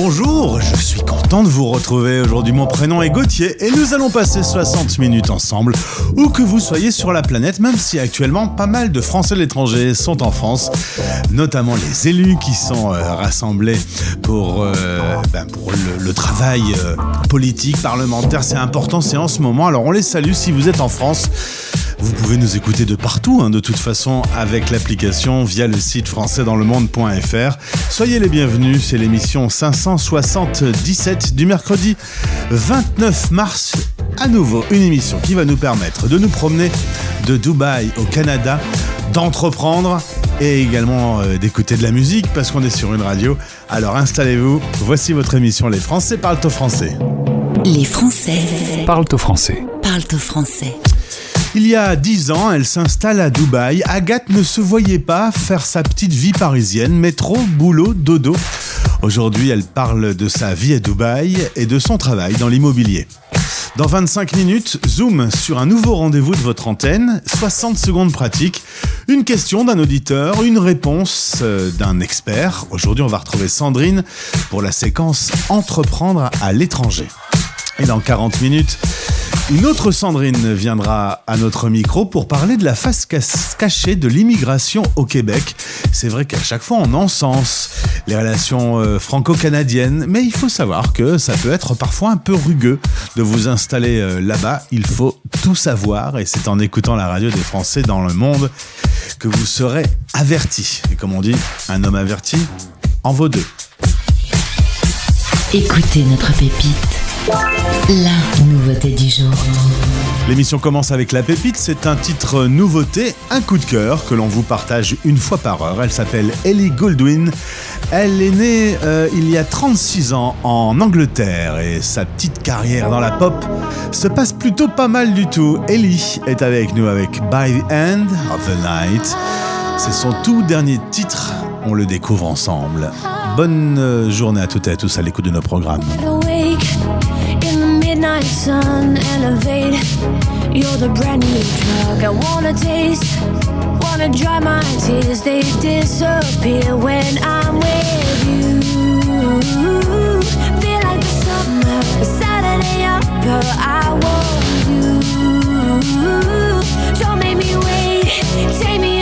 Bonjour, je suis content de vous retrouver. Aujourd'hui, mon prénom est Gauthier et nous allons passer 60 minutes ensemble, où que vous soyez sur la planète, même si actuellement pas mal de Français de l'étranger sont en France, notamment les élus qui sont euh, rassemblés pour, euh, ben, pour le, travail euh, politique, parlementaire. C'est important, c'est en ce moment. Alors on les salue si vous êtes en France. Vous pouvez nous écouter de partout, hein, de toute façon, avec l'application via le site françaisdanslemonde.fr. Soyez les bienvenus, c'est l'émission 577 du mercredi 29 mars. À nouveau, une émission qui va nous permettre de nous promener de Dubaï au Canada, d'entreprendre et également euh, d'écouter de la musique parce qu'on est sur une radio. Alors installez-vous, voici votre émission Les Français parlent au français. Les Français Parlent au français. parlent au français. Il y a dix ans, elle s'installe à Dubaï. Agathe ne se voyait pas faire sa petite vie parisienne, métro, boulot, dodo. Aujourd'hui, elle parle de sa vie à Dubaï et de son travail dans l'immobilier. Dans 25 minutes, zoom sur un nouveau rendez-vous de votre antenne, 60 secondes pratiques, une question d'un auditeur, une réponse euh, d'un expert. Aujourd'hui, on va retrouver Sandrine pour la séquence Entreprendre à l'étranger. Et dans 40 minutes, une autre Sandrine viendra à notre micro pour parler de la face cachée de l'immigration au Québec. C'est vrai qu'à chaque fois on encense les relations euh, franco-canadiennes, mais il faut savoir que ça peut être parfois un peu rugueux de vous installer euh, là-bas. Il faut tout savoir et c'est en écoutant la radio des Français dans le monde que vous serez averti. Et comme on dit, un homme averti en vaut deux. Écoutez notre pépite. La nouveauté du jour. L'émission commence avec La Pépite, c'est un titre nouveauté, un coup de cœur que l'on vous partage une fois par heure. Elle s'appelle Ellie Goldwyn. Elle est née euh, il y a 36 ans en Angleterre et sa petite carrière dans la pop se passe plutôt pas mal du tout. Ellie est avec nous avec By the End of the Night. C'est son tout dernier titre, on le découvre ensemble. Bonne euh, journée à toutes et à tous à l'écoute de nos programmes. Awake in the midnight sun elevate. You're the brand new drug i wanna taste. Wanna dry my tears they disappear when i'm with you. Feel like the summer a saturday upper i want you don't make me wait take me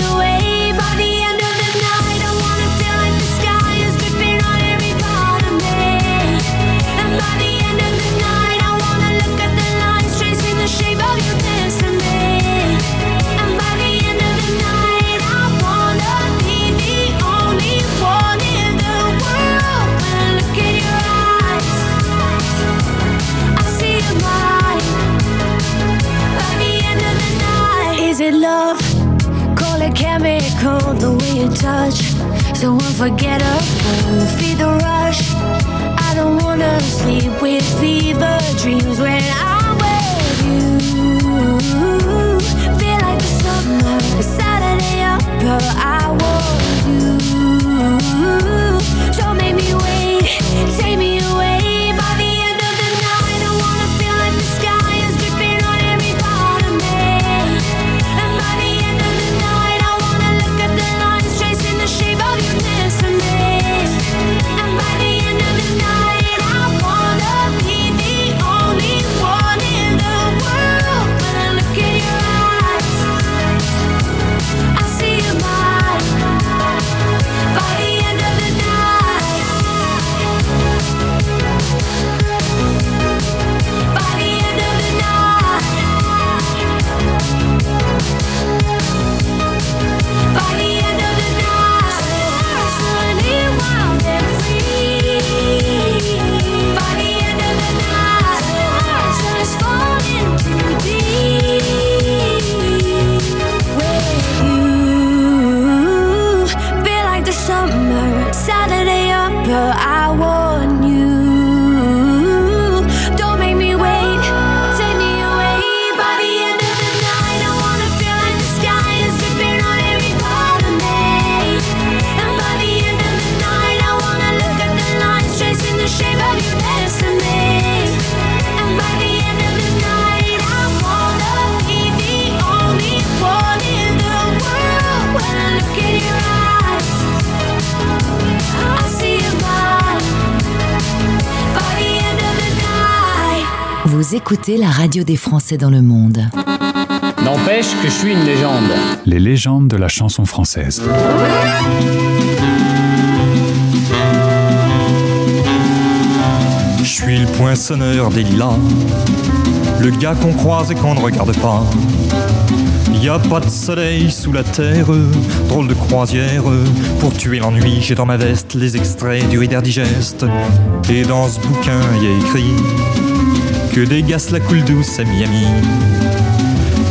it love? Call it chemical, the way you touch. So unforgettable, feed the rush. I don't wanna sleep with fever dreams when I'm with you. Feel like the summer, Saturday upper. I want Vous écoutez la radio des Français dans le monde. N'empêche que je suis une légende. Les légendes de la chanson française. Je suis le poinçonneur des lilas, le gars qu'on croise et qu'on ne regarde pas. Y a pas de soleil sous la terre, drôle de croisière. Pour tuer l'ennui, j'ai dans ma veste les extraits du Reader Digest. Et dans ce bouquin, y a écrit que des gars la coule douce à Miami.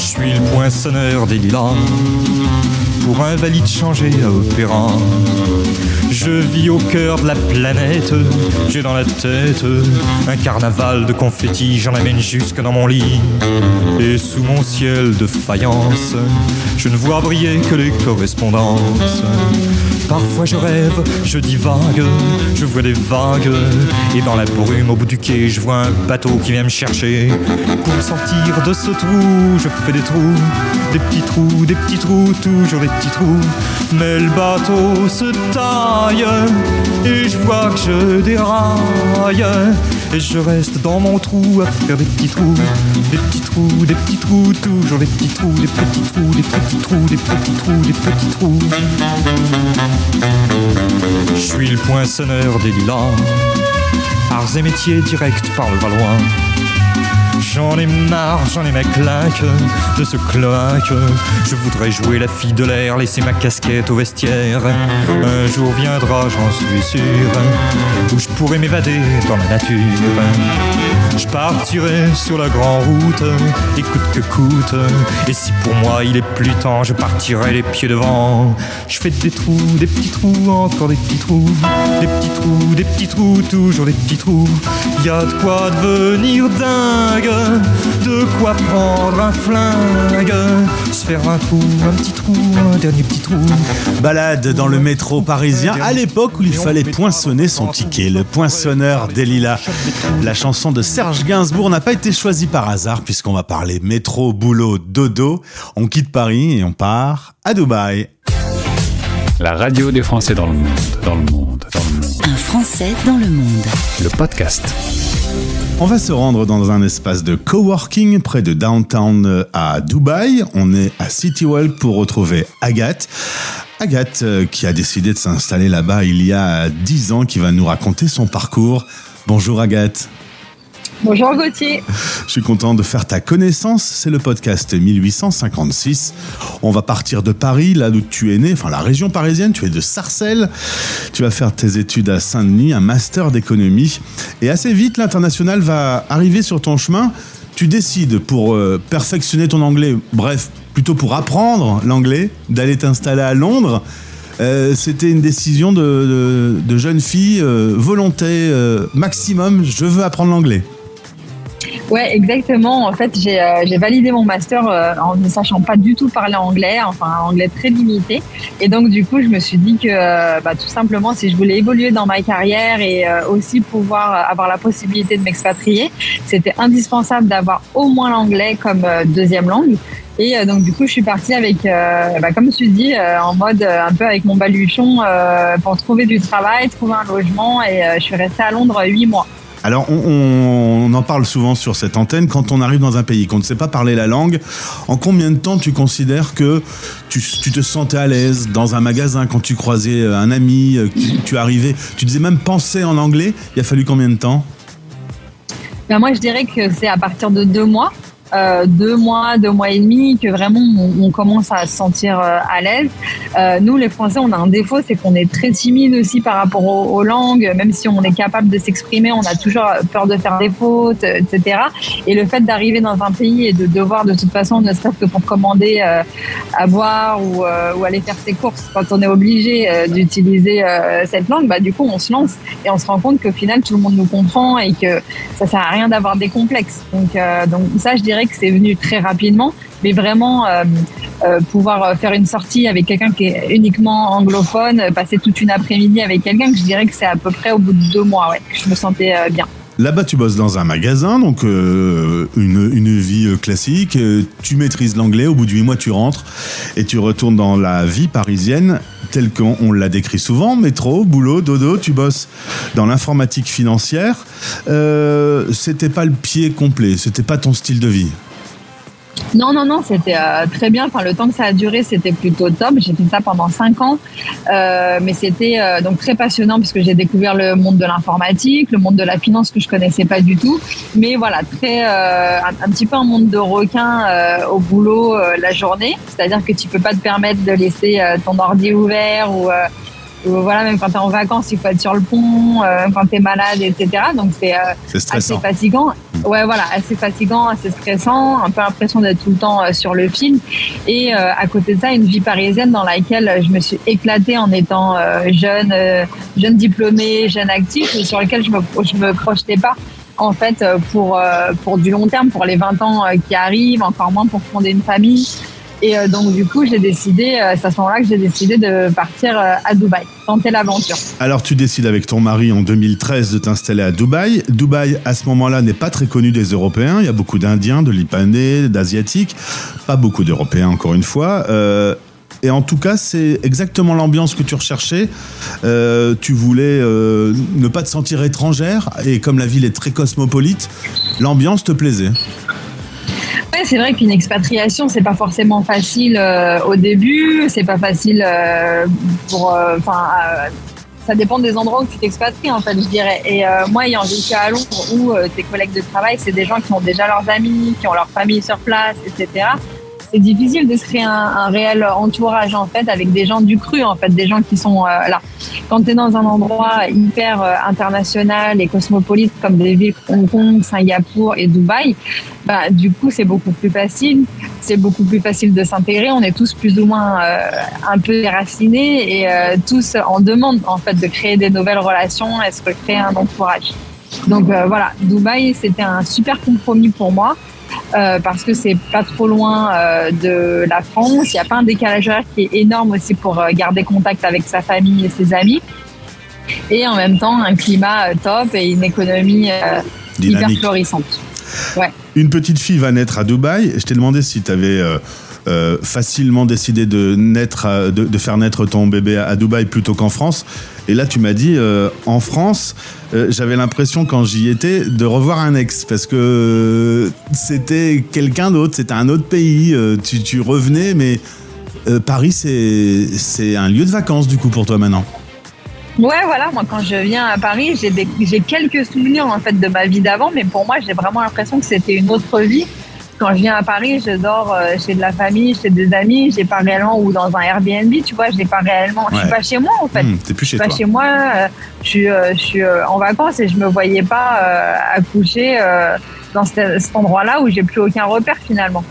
Je suis le poinçonneur des lilas Pour un valide changé à opéra Je vis au cœur de la planète. J'ai dans la tête Un carnaval de confettis. J'en amène jusque dans mon lit. Et sous mon ciel de faïence Je ne vois briller que les correspondances. Parfois je rêve, je divague, je vois des vagues, et dans la brume au bout du quai, je vois un bateau qui vient me chercher. Pour sortir de ce trou, je fais des trous, des petits trous, des petits trous, toujours des petits trous. Mais le bateau se taille, et je vois que je déraille, et je reste dans mon trou à faire des petits trous, des petits trous, des petits trous, toujours des petits trous, des petits trous, des petits trous, des petits trous, des petits trous. Je suis le poinçonneur des lilas, arts et métiers directs par le Valois. J'en ai marre, j'en ai ma claque de ce cloaque. Je voudrais jouer la fille de l'air, laisser ma casquette au vestiaire. Un jour viendra, j'en suis sûr, où je pourrai m'évader dans la nature. Je partirai sur la grande route, et coûte que coûte. Et si pour moi il est plus temps, je partirai les pieds devant. Je fais des trous, des petits trous, encore des petits trous, des petits trous, des petits trous, toujours des petits trous. Y a de quoi devenir dingue, de quoi prendre un flingue, se faire un trou, un petit trou, un dernier petit trou. Balade dans le métro parisien à l'époque où il fallait poinçonner son ticket, le poinçonneur des lilas. La chanson de Serge Gainsbourg n'a pas été choisie par hasard puisqu'on va parler métro, boulot, dodo. On quitte Paris et on part à Dubaï. La radio des Français dans le monde, dans le monde, dans le monde. Un Français dans le monde. Le podcast. On va se rendre dans un espace de coworking près de downtown euh, à Dubaï. On est à City World pour retrouver Agathe. Agathe euh, qui a décidé de s'installer là-bas il y a 10 ans, qui va nous raconter son parcours. Bonjour Agathe. Bonjour Gauthier. Je suis content de faire ta connaissance. C'est le podcast 1856. On va partir de Paris, là où tu es né, enfin la région parisienne. Tu es de Sarcelles. Tu vas faire tes études à Saint-Denis, un master d'économie. Et assez vite, l'international va arriver sur ton chemin. Tu décides pour euh, perfectionner ton anglais, bref, plutôt pour apprendre l'anglais, d'aller t'installer à Londres. Euh, C'était une décision de, jeune fille, euh, volonté maximum, je veux apprendre l'anglais. Ouais, exactement. En fait, j'ai euh, validé mon master euh, en ne sachant pas du tout parler anglais, enfin anglais très limité. Et donc, du coup, je me suis dit que euh, bah, tout simplement, si je voulais évoluer dans ma carrière et euh, aussi pouvoir euh, avoir la possibilité de m'expatrier, c'était indispensable d'avoir au moins l'anglais comme deuxième langue. Et donc, du coup, je suis partie avec, euh, bah, comme suis dit, euh, en mode euh, un peu avec mon baluchon pour trouver du travail, trouver un logement. Et je suis restée à Londres huit mois. Alors, on, en parle souvent sur cette antenne quand on arrive dans un pays qu'on ne sait pas parler la langue. En combien de temps tu considères que tu, te sentais à l'aise dans un magasin quand tu croisais euh, un ami, euh, tu, tu arrivais, tu disais même penser en anglais Il a fallu combien de temps? Ben moi, je dirais que c'est à partir de deux mois. Euh, deux mois, deux mois et demi que vraiment on, commence à se sentir euh, à l'aise. Euh, nous, les Français, on a un défaut, c'est qu'on est très timide aussi par rapport aux, langues. Même si on est capable de s'exprimer, on a toujours peur de faire des fautes, etc. Et le fait d'arriver dans un pays et de devoir de toute façon, ne serait-ce que pour commander à boire ou, aller faire ses courses, quand on est obligé d'utiliser cette langue, bah, du coup, on se lance et on se rend compte qu'au final, tout le monde nous comprend et que ça sert à rien d'avoir des complexes. Donc, donc ça, je dirais que c'est venu très rapidement, mais vraiment euh, euh, pouvoir faire une sortie avec quelqu'un qui est uniquement anglophone, euh, passer toute une après-midi avec quelqu'un, que je dirais que c'est à peu près au bout de deux mois, ouais, que je me sentais euh, bien. Là-bas, tu bosses dans un magasin, donc euh, une, une vie euh, classique. Euh, Tu maîtrises l'anglais. Au bout de huit mois, tu rentres et tu retournes dans la vie parisienne telle qu'on on l'a décrit souvent. Métro, boulot, dodo. Tu bosses dans l'informatique financière. Euh, c'était pas le pied complet. C'était pas ton style de vie. Non, non, non, c'était euh, très bien. Enfin, le temps que ça a duré, c'était plutôt top. J'ai fait ça pendant cinq ans, Euh, mais c'était euh, donc très passionnant parce que j'ai découvert le monde de l'informatique, le monde de la finance que je connaissais pas du tout. Mais voilà, très un, un petit peu un monde de requin au boulot la journée. C'est-à-dire que tu peux pas te permettre de laisser ton ordi ouvert ou ou voilà, même quand tu es en vacances, il faut être sur le pont, euh, quand tu es malade, etc. Donc c'est euh, assez fatigant. Ouais, voilà, assez fatigant, assez stressant, un peu l'impression d'être tout le temps euh, sur le fil. Et euh, à côté de ça, une vie parisienne dans laquelle je me suis éclatée en étant euh, jeune, euh, jeune diplômée, jeune active, et sur lequel je me, je me projetais pas en fait euh, pour euh, pour du long terme, pour les 20 ans euh, qui arrivent, encore moins pour fonder une famille. Et euh, donc du coup, j'ai décidé, euh, c'est à ce moment-là que j'ai décidé de partir euh, à Dubaï, tenter l'aventure. Alors tu décides avec ton mari en 2013 de t'installer à Dubaï. Dubaï à ce moment-là n'est pas très connu des Européens. Il y a beaucoup d'Indiens, de Libanais, d'Asiatiques, pas beaucoup d'Européens encore une fois. Et en tout cas, c'est exactement l'ambiance que tu recherchais. Tu voulais ne pas te sentir étrangère et comme la ville est très cosmopolite, l'ambiance te plaisait. Ouais, c'est vrai qu'une expatriation, c'est pas forcément facile euh, au début, c'est pas facile euh, pour. euh, Enfin, ça dépend des endroits où tu t'expatries, en fait, je dirais. Et moi, ayant vécu à Londres, où tes collègues de travail, c'est des gens qui ont déjà leurs amis, qui ont leur famille sur place, etc. C'est difficile de se créer un, réel entourage, en fait, avec des gens du cru, en fait, des gens qui sont euh, là. Quand tu es dans un endroit hyper euh, international et cosmopolite, comme des villes Hong Kong, Singapour et Dubaï, bah, du coup, c'est beaucoup plus facile. C'est beaucoup plus facile de s'intégrer. On est tous plus ou moins euh, un peu déracinés et tous en demande en fait de créer des nouvelles relations et se recréer un entourage. Donc voilà, Dubaï, c'était un super compromis pour moi. Euh, parce que c'est pas trop loin euh, de la France, il n'y a pas un décalage horaire qui est énorme aussi pour euh, garder contact avec sa famille et ses amis, et en même temps un climat top et une économie hyper florissante. Ouais. Une petite fille va naître à Dubaï. Je t'ai demandé si tu avais facilement décidé de, faire naître ton bébé à, Dubaï plutôt qu'en France. Et là, tu m'as dit, euh, en France, euh, j'avais l'impression quand j'y étais de revoir un ex parce que euh, c'était quelqu'un d'autre, c'était un autre pays. euh, tu, tu revenais, mais euh, Paris, c'est un lieu de vacances du coup pour toi maintenant. Ouais, voilà, moi quand je viens à Paris, j'ai quelques souvenirs en fait de ma vie d'avant, mais pour moi, j'ai vraiment l'impression que c'était une autre vie. Quand je viens à Paris, je dors euh, chez de la famille, chez des amis, j'ai pas réellement ou dans un Airbnb, tu vois, j'ai pas réellement, je suis Ouais. pas chez moi en fait. Hmm, T'es plus Je chez suis pas toi. chez moi, euh, je suis, euh, je suis en vacances et je me voyais pas accoucher dans cet, endroit-là où j'ai plus aucun repère finalement.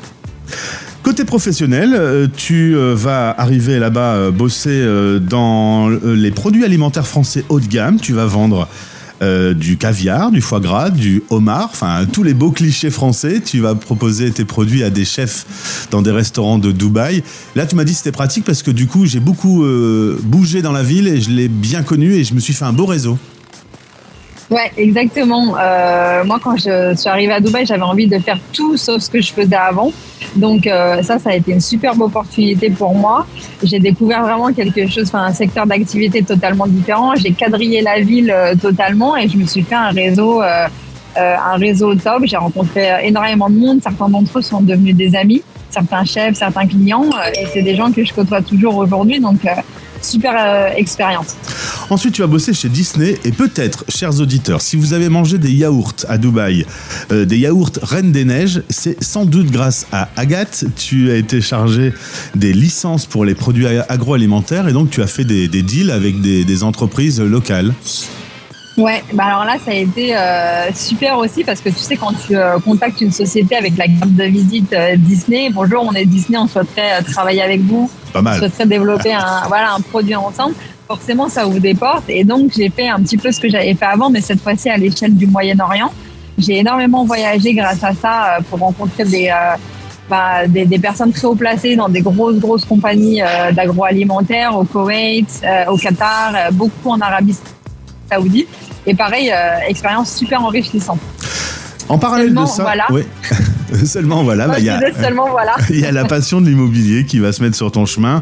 Côté professionnel, tu vas arriver là-bas bosser dans les produits alimentaires français haut de gamme. Tu vas vendre euh, du caviar, du foie gras, du homard, enfin tous les beaux clichés français. Tu vas proposer tes produits à des chefs dans des restaurants de Dubaï. Là, tu m'as dit c'était pratique parce que du coup, j'ai beaucoup euh, bougé dans la ville et je l'ai bien connu et je me suis fait un beau réseau. Ouais, exactement. Euh, moi, quand je suis arrivée à Dubaï, j'avais envie de faire tout sauf ce que je faisais avant. Donc euh, ça, ça a été une superbe opportunité pour moi. J'ai découvert vraiment quelque chose, enfin un secteur d'activité totalement différent. J'ai quadrillé la ville euh, totalement et je me suis fait un réseau, euh, euh, un réseau top. J'ai rencontré euh, énormément de monde. Certains d'entre eux sont devenus des amis, certains chefs, certains clients, et c'est des gens que je côtoie toujours aujourd'hui. Donc super euh, expérience. Ensuite, tu as bossé chez Disney et peut-être, chers auditeurs, si vous avez mangé des yaourts à Dubaï, euh, des yaourts Reine des Neiges, c'est sans doute grâce à Agathe. Tu as été chargé des licences pour les produits agroalimentaires et donc tu as fait des, deals avec des entreprises locales. Ouais, bah alors là, ça a été euh, super aussi parce que tu sais, quand tu euh, contactes une société avec la carte de visite euh, Disney, bonjour, on est Disney, on souhaiterait travailler avec vous, Pas on mal. souhaiterait développer un, voilà, un produit ensemble. Forcément, ça ouvre des portes. Et donc, j'ai fait un petit peu ce que j'avais fait avant, mais cette fois-ci à l'échelle du Moyen-Orient. J'ai énormément voyagé grâce à ça pour rencontrer des, bah, des, des personnes très haut placées dans des grosses, grosses compagnies d'agroalimentaire au Koweït, au Qatar, beaucoup en Arabie Saoudite. Et pareil, euh, expérience super enrichissante. En parallèle Seulement, de ça, voilà. seulement voilà, bah, il y a, voilà. y la passion de l'immobilier qui va se mettre sur ton chemin.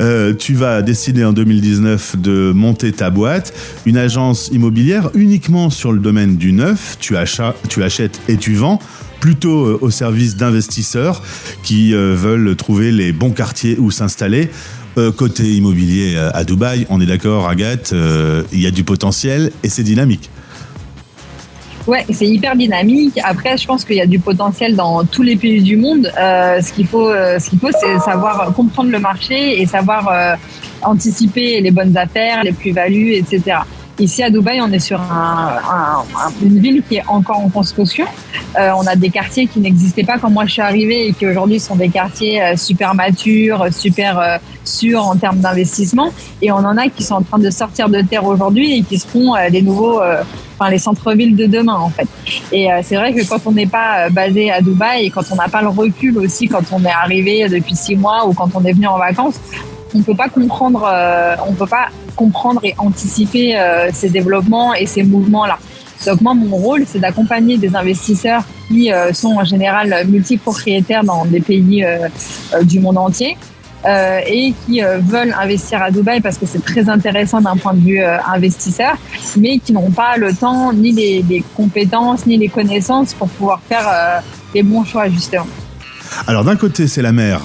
Euh, tu vas décider en 2019 de monter ta boîte, une agence immobilière uniquement sur le domaine du neuf. Tu, achats, tu achètes et tu vends plutôt euh, au service d'investisseurs qui veulent trouver les bons quartiers où s'installer. Euh, côté immobilier euh, à Dubaï, on est d'accord, Agathe, euh, il y a du potentiel et c'est dynamique. Ouais, c'est hyper dynamique. Après, je pense qu'il y a du potentiel dans tous les pays du monde. Ce qu'il faut, c'est savoir comprendre le marché et savoir anticiper les bonnes affaires, les plus-values, etc. Ici à Dubaï, on est sur un, un- un- une ville qui est encore en construction. Euh, on a des quartiers qui n'existaient pas quand moi je suis arrivée et qui aujourd'hui sont des quartiers euh, super matures, super euh, sûrs en termes d'investissement. Et on en a qui sont en train de sortir de terre aujourd'hui et qui seront les nouveaux, enfin les centres-villes de demain en fait. Et c'est vrai que quand on n'est pas basé à Dubaï et quand on n'a pas le recul aussi, quand on est arrivé depuis six mois ou quand on est venu en vacances, on peut pas comprendre, euh, on peut pas comprendre et anticiper euh, ces développements et ces mouvements-là. Donc moi, mon rôle, c'est d'accompagner des investisseurs qui euh, sont en général multipropriétaires dans des pays du monde entier et qui veulent investir à Dubaï parce que c'est très intéressant d'un point de vue investisseur, mais qui n'ont pas le temps, ni les, les compétences, ni les connaissances pour pouvoir faire les bons choix justement. Alors d'un côté, c'est la mer.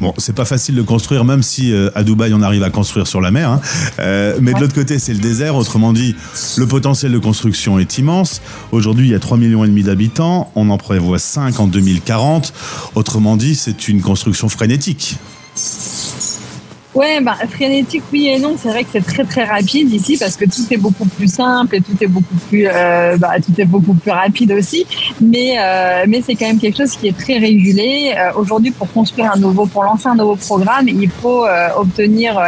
Bon, c'est pas facile de construire, même si euh, à Dubaï on arrive à construire sur la mer. hein. Euh, mais de l'autre côté, c'est le désert. Autrement dit, le potentiel de construction est immense. Aujourd'hui, il y a 3 millions et demi d'habitants. On en prévoit 5 en 2040. Autrement dit, c'est une construction frénétique. Ouais, bah, frénétique, oui et non. C'est vrai que c'est très très rapide ici parce que tout est beaucoup plus simple et tout est beaucoup plus, euh, bah, tout est beaucoup plus rapide aussi. Mais euh, mais c'est quand même quelque chose qui est très régulé. Euh, Aujourd'hui, pour construire un nouveau, pour lancer un nouveau programme, il faut euh, obtenir euh,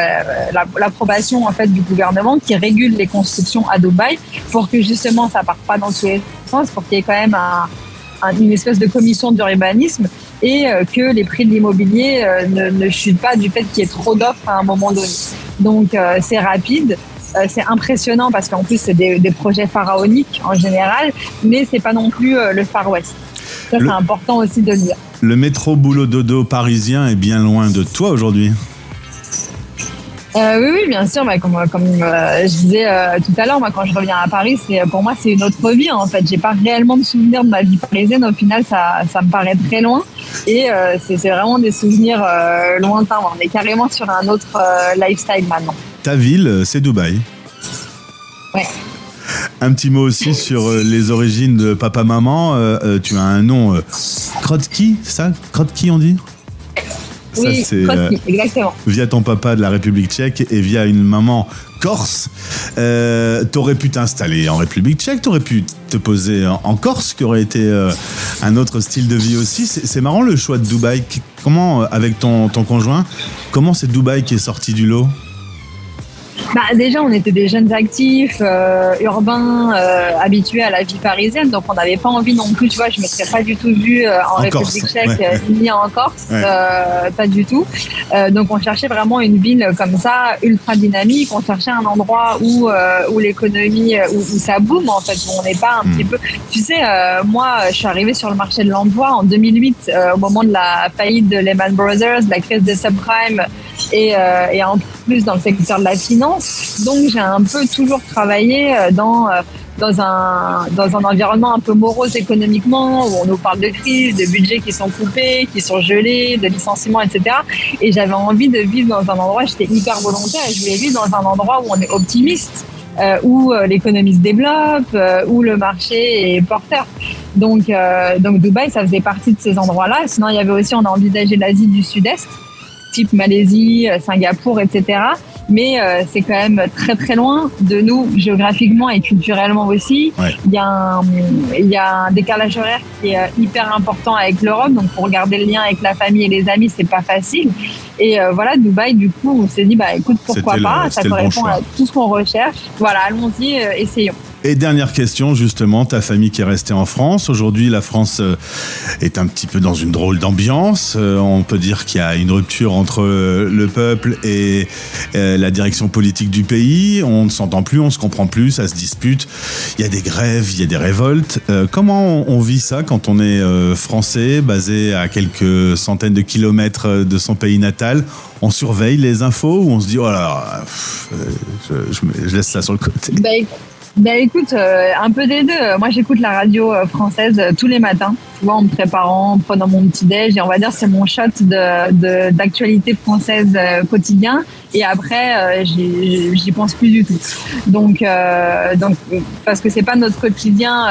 la- l'approbation en fait du gouvernement qui régule les constructions à Dubaï pour que justement ça parte pas dans tous les sens, pour qu'il y ait quand même un- une espèce de commission d'urbanisme et euh, que les prix de l'immobilier euh, ne, ne chutent pas du fait qu'il y ait trop d'offres à un moment donné. Donc euh, c'est rapide, c'est impressionnant parce qu'en plus c'est des, des projets pharaoniques en général, mais c'est pas non plus le Far West. Ça c'est important aussi de le dire. Le métro boulot dodo parisien est bien loin de toi aujourd'hui. Euh, oui, oui, bien sûr. Bah, comme comme euh, je disais euh, tout à l'heure, moi, quand je reviens à Paris, c'est pour moi c'est une autre vie. En fait, j'ai pas réellement de souvenirs de ma vie parisienne. Au final, ça, ça me paraît très loin. Et c'est vraiment des souvenirs lointains. On est carrément sur un autre lifestyle maintenant. Ta ville, c'est Dubaï. Ouais. Un petit mot aussi sur les origines de papa-maman. Tu as un nom Krotki, ça? Krotki, on dit? Oui, c'est, Trotsky, euh, exactement. via ton papa de la République tchèque et via une maman corse. Euh, t'aurais pu t'installer en République tchèque, t'aurais pu te poser en, en Corse, qui aurait été euh, un autre style de vie aussi. C'est, marrant le choix de Dubaï. Comment, avec ton, ton conjoint, comment c'est Dubaï qui est sorti du lot? Bah, déjà, on était des jeunes actifs, euh, urbains, euh, habitués à la vie parisienne, donc on n'avait pas envie non plus, tu vois, je me serais pas du tout vue euh, en, En République Corse, tchèque ouais. euh, ni en Corse, Ouais. euh, pas du tout. Euh, donc on cherchait vraiment une ville comme ça, ultra dynamique, on cherchait un endroit où, euh, où l'économie, où, où ça boom en fait, où on n'est pas un petit peu... Tu sais, euh, moi, je suis arrivée sur le marché de l'emploi en 2008, euh, au moment de la faillite de Lehman Brothers, de la crise des subprimes, et, euh, et en plus dans le secteur de la finance. Donc j'ai un peu toujours travaillé euh, dans euh, dans un, dans un environnement un peu morose économiquement, où on nous parle de crise, de budgets qui sont coupés, qui sont gelés, de licenciements, etc. Et j'avais envie de vivre dans un endroit, j'étais hyper volontaire, je voulais vivre dans un endroit où on est optimiste, euh, où l'économie se développe, où le marché est porteur. Donc, donc Dubaï, ça faisait partie de ces endroits-là. Sinon, il y avait aussi, on a envisagé l'Asie du Sud-Est, type Malaisie, Singapour, etc. Mais euh, c'est quand même très très loin de nous géographiquement et culturellement aussi. Ouais. Il y a un il y a un décalage horaire qui est euh, hyper important avec l'Europe. Donc pour garder le lien avec la famille et les amis, c'est pas facile. Et euh, voilà, Dubaï, du coup, on s'est dit bah écoute pourquoi le- pas, ça bon correspond à tout ce qu'on recherche. Voilà, allons-y, euh, essayons. Et dernière question, justement, ta famille qui est restée en France. Aujourd'hui, la France euh, est un petit peu dans une drôle d'ambiance. Euh, On peut dire qu'il y a une rupture entre euh, le peuple et la direction politique du pays. On ne s'entend plus, on se comprend plus, ça se dispute. Il y a des grèves, il y a des révoltes. Comment on vit ça quand on est français, basé à quelques centaines de kilomètres de son pays natal? On surveille les infos ou on se dit, oh là je, je laisse ça sur le côté? Bah, bah, écoute, euh, un peu des deux. Moi, j'écoute la radio euh, française euh, tous les matins, tu en me préparant, en prenant mon petit déj. Et on va dire, c'est mon shot de de- d'actualité française euh, quotidien. Et après, euh, j'y pense plus du tout. Donc, euh, donc parce que c'est pas notre quotidien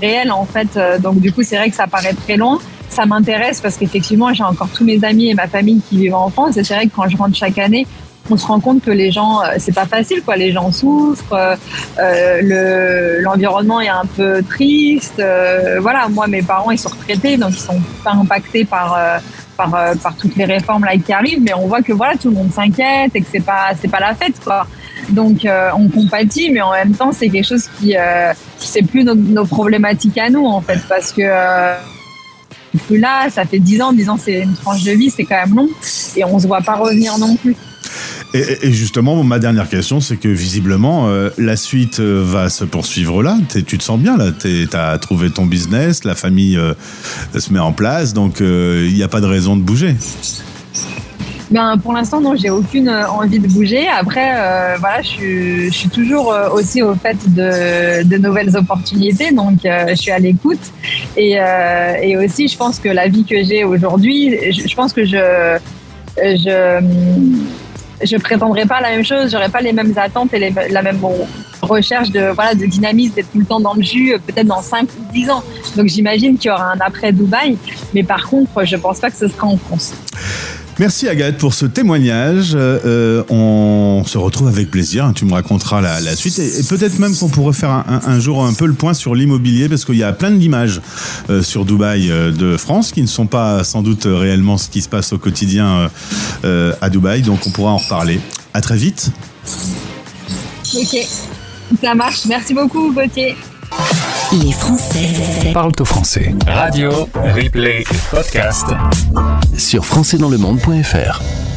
réel en fait. Donc, du coup, c'est vrai que ça paraît très loin. Ça m'intéresse parce qu'effectivement, j'ai encore tous mes amis et ma famille qui vivent en France. Et c'est vrai que quand je rentre chaque année, on se rend compte que les gens, euh, c'est pas facile, quoi. Les gens souffrent, euh, euh, le l'environnement est un peu triste. euh, voilà, moi, mes parents, ils sont retraités, donc ils sont pas impactés par par, toutes les réformes là qui arrivent, mais on voit que voilà, tout le monde s'inquiète et que c'est pas pas la fête, quoi. Donc on compatit, mais en même temps, c'est quelque chose qui euh, c'est plus nos, nos problématiques à nous en fait, parce que euh, plus là, ça fait 10 ans, 10 ans c'est une tranche de vie, c'est quand même long, et on se voit pas revenir non plus. Et, justement, ma dernière question, c'est que visiblement, euh, la suite euh, va se poursuivre là. Tu te sens bien là? Tu as trouvé ton business, la famille euh, se met en place, donc euh, il n'y a pas de raison de bouger. Ben, pour l'instant, non, j'ai aucune euh, envie de bouger. Après, euh, voilà, je suis, toujours euh, aussi au fait de, de nouvelles opportunités, donc euh, je suis à l'écoute. Et, euh, et aussi, je pense que la vie que j'ai aujourd'hui, je, je pense que je, je, je prétendrai pas la même chose, j'aurai pas les mêmes attentes et la même recherche de voilà de dynamisme, d'être tout le temps dans le jus, euh, peut-être dans 5 ou 10 ans. Donc j'imagine qu'il y aura un après Dubaï, mais par contre, je pense pas que ce sera en France. Merci Agathe pour ce témoignage. Euh, on se retrouve avec plaisir. hein. Tu me raconteras la, la suite et, et peut-être même qu'on pourrait faire un, un- un jour un peu le point sur l'immobilier parce qu'il y a plein d'images euh, sur Dubaï euh, de France qui ne sont pas sans doute euh, réellement ce qui se passe au quotidien euh, euh, à Dubaï. Donc on pourra en reparler. À très vite. Ok, ça marche. Merci beaucoup, Gauthier. Les Français Parle au français. Radio, replay, podcast. Sur françaisdanslemonde.fr.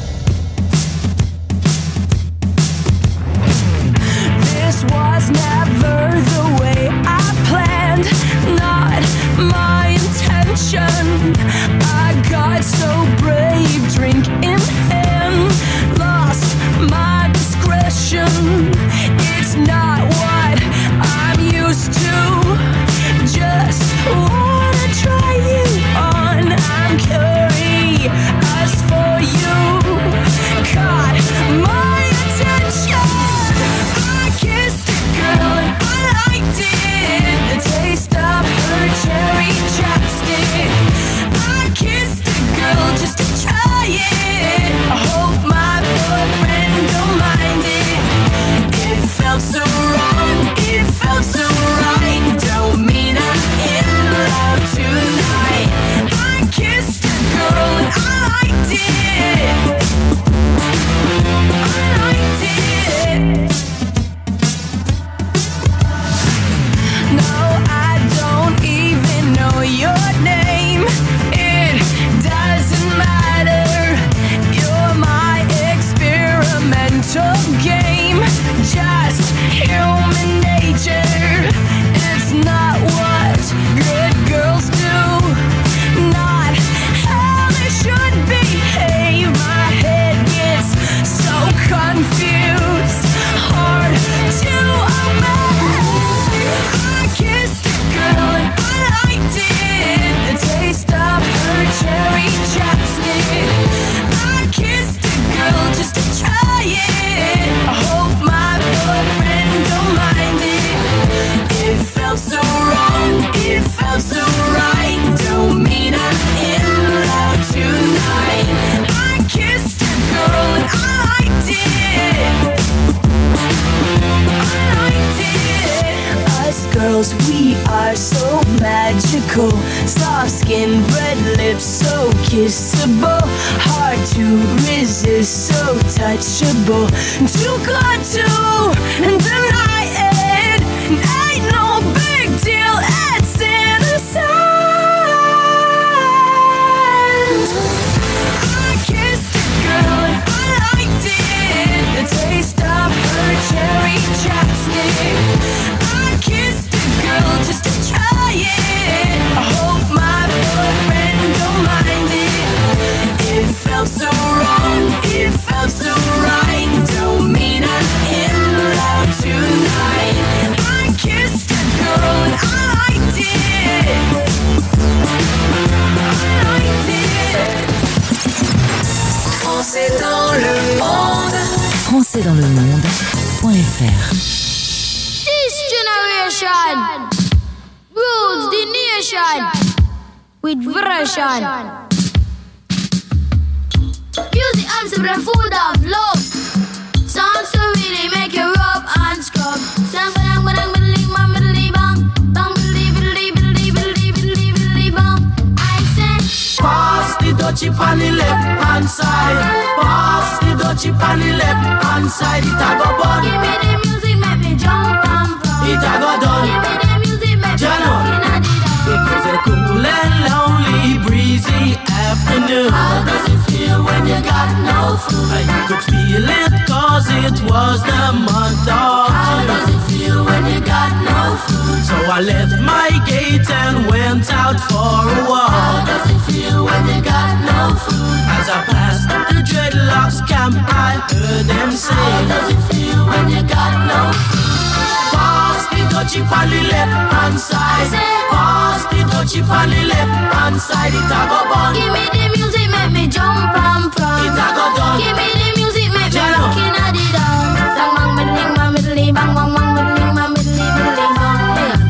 The dutchie on the left hand side. Pass the dutchie on the left hand side. It a go bun. Give me the music, make me jump and from. It a go done. Give me the music, make me looking at it down. Bang bang middling, bang middly, bang bang bang middling, bang middly, middly, bang.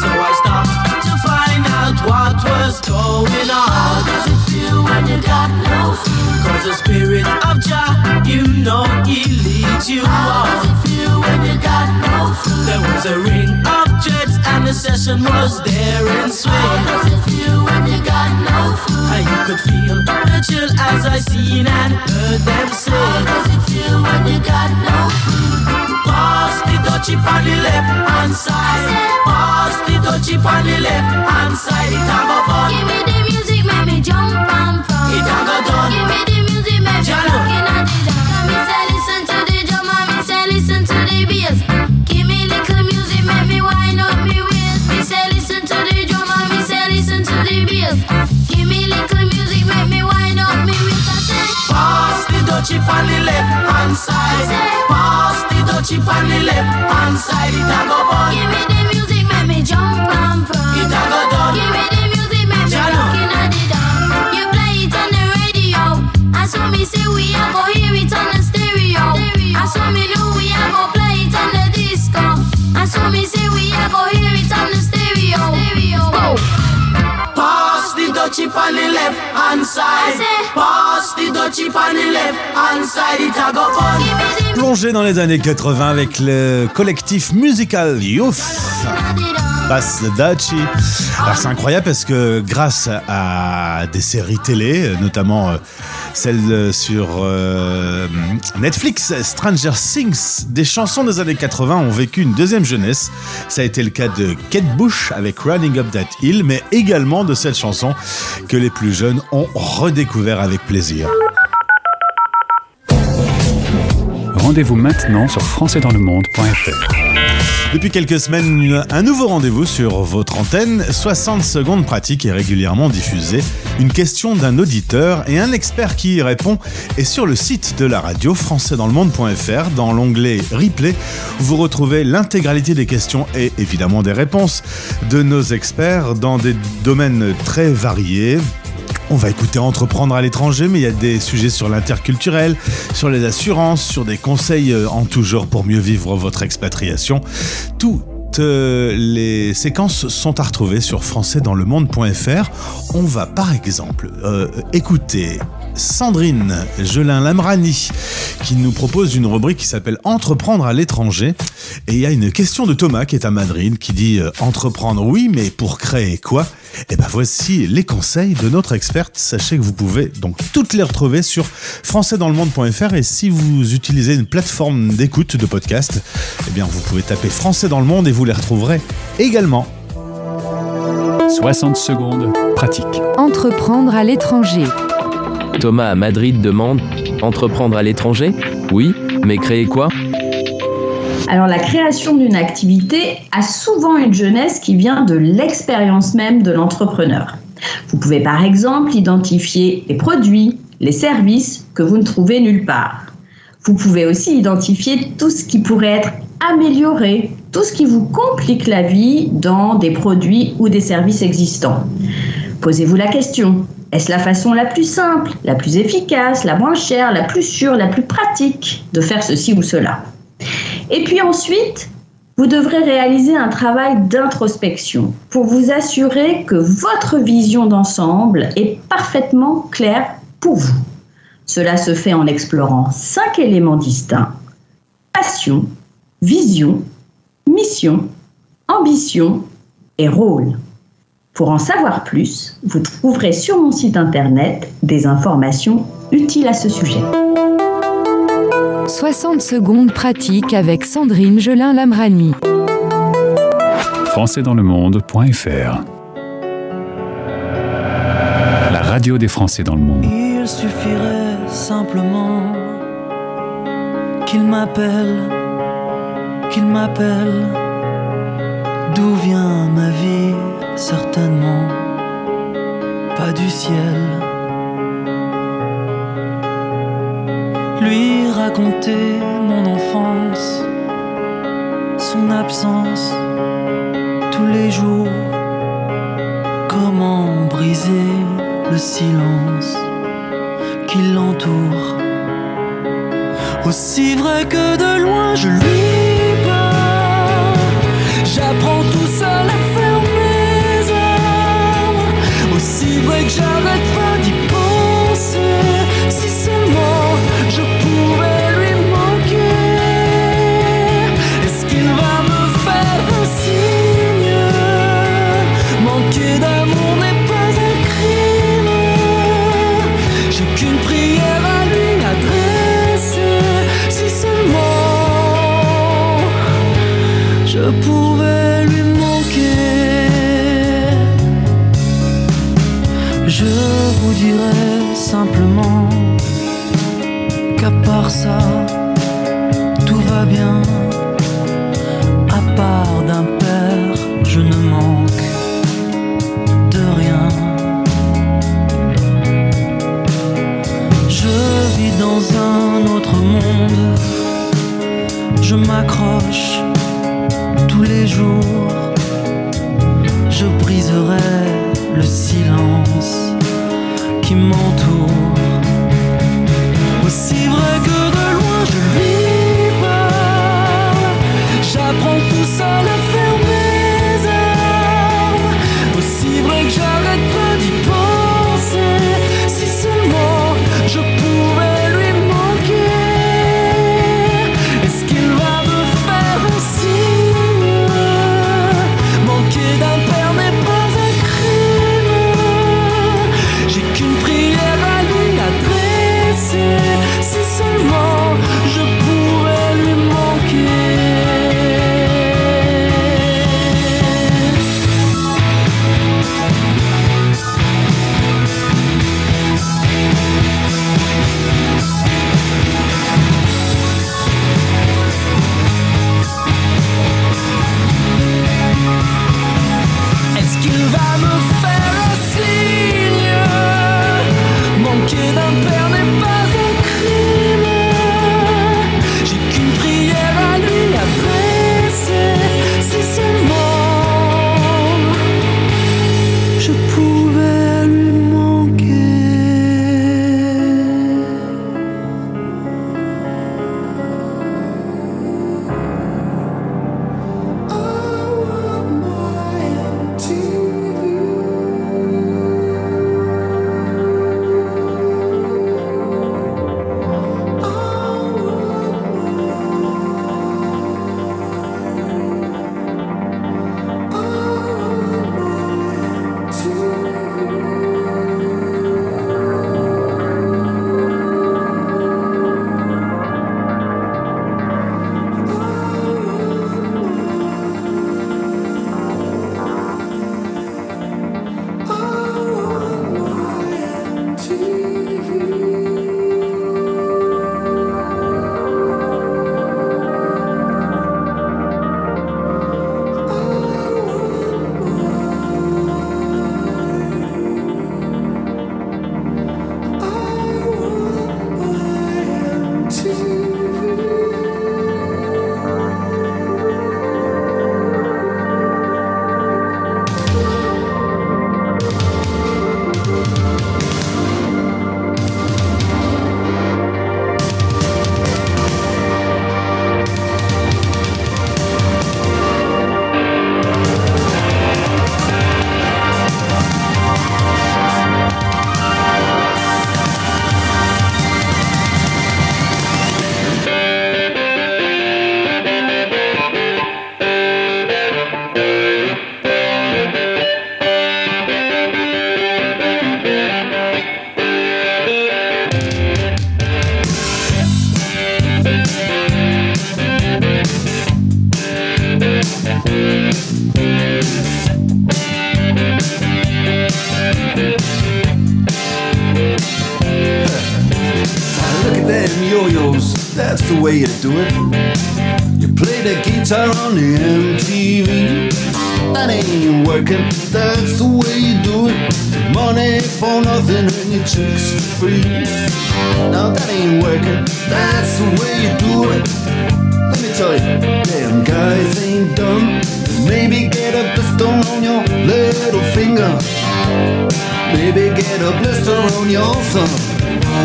So I stopped to find out what was going on. How does it feel when you got no food? Cause the spirit of Jah, you know he leads you How does it feel when you got no food? There was a ring of jets and the session was there in swing. How does it feel when you got no food? And you could feel the chill as I seen and heard them say. How does it feel when you got no food? Pass the dutchie on the left hand side. Pass the dutchie on the left hand side. It a fun. Give me the music, make me jump and from. It a done. Give me the music, make me Jano. looking at listen to the bass. Give me little music, make me wind up me waist. Me say listen to the drum and me say listen to the bass. Give me little music, make me wind up me waist. I say. Pass the dutchie on the left hand side. Pass the dutchie on the left hand side. It a go fun. Give me the music, make me jump and from. It a go done. Give me the music, make me Jano. looking at it. You play it on the radio. I saw me say we a go hear it on the. The the. Pass the dutchie the. Pass the dutchie the the Plongé dans les années 80 avec le collectif musical Youth. Passe le Dachi. Alors c'est incroyable parce que grâce à des séries télé, notamment euh, celle euh, sur euh, Netflix, Stranger Things, des chansons des années 80 ont vécu une deuxième jeunesse. Ça a été le cas de Kate Bush avec Running Up That Hill, mais également de cette chanson que les plus jeunes ont redécouvert avec plaisir. Rendez-vous maintenant sur françaisdanslemonde.fr. Depuis quelques semaines, un nouveau rendez-vous sur votre antenne. 60 secondes pratiques et régulièrement diffusées. Une question d'un auditeur et un expert qui y répond est sur le site de la radio françaisdanslemonde.fr. Dans l'onglet Replay, vous retrouvez l'intégralité des questions et évidemment des réponses de nos experts dans des domaines très variés. On va écouter entreprendre à l'étranger, mais il y a des sujets sur l'interculturel, sur les assurances, sur des conseils euh, en tout genre pour mieux vivre votre expatriation. Toutes euh, les séquences sont à retrouver sur françaisdanslemonde.fr. On va par exemple euh, écouter Sandrine Gelin Lamrani qui nous propose une rubrique qui s'appelle Entreprendre à l'étranger. Et il y a une question de Thomas qui est à Madrid qui dit euh, Entreprendre, oui, mais pour créer quoi? Eh ben voici les conseils de notre experte. Sachez que vous pouvez donc toutes les retrouver sur françaisdanslemonde.fr et si vous utilisez une plateforme d'écoute de podcast, eh bien vous pouvez taper Français dans le monde et vous les retrouverez également. 60 secondes pratique. Entreprendre à l'étranger. Thomas à Madrid demande Entreprendre à l'étranger? Oui, mais créer quoi? Alors la création d'une activité a souvent une jeunesse qui vient de l'expérience même de l'entrepreneur. Vous pouvez par exemple identifier les produits, les services que vous ne trouvez nulle part. Vous pouvez aussi identifier tout ce qui pourrait être amélioré, tout ce qui vous complique la vie dans des produits ou des services existants. Posez-vous la question, est-ce la façon la plus simple, la plus efficace, la moins chère, la plus sûre, la plus pratique de faire ceci ou cela? Et puis ensuite, vous devrez réaliser un travail d'introspection pour vous assurer que votre vision d'ensemble est parfaitement claire pour vous. Cela se fait en explorant cinq éléments distincts. Passion, vision, mission, ambition et rôle. Pour en savoir plus, vous trouverez sur mon site internet des informations utiles à ce sujet. 60 secondes pratique avec Sandrine Gelin-Lamrani. françaisdanslemonde.fr La radio des Français dans le monde. Il suffirait simplement qu'il m'appelle, qu'il m'appelle. D'où vient ma vie? Certainement pas du ciel. Lui raconter mon enfance, son absence tous les jours. Comment briser le silence qui l'entoure. Aussi vrai que de loin je lui part ça,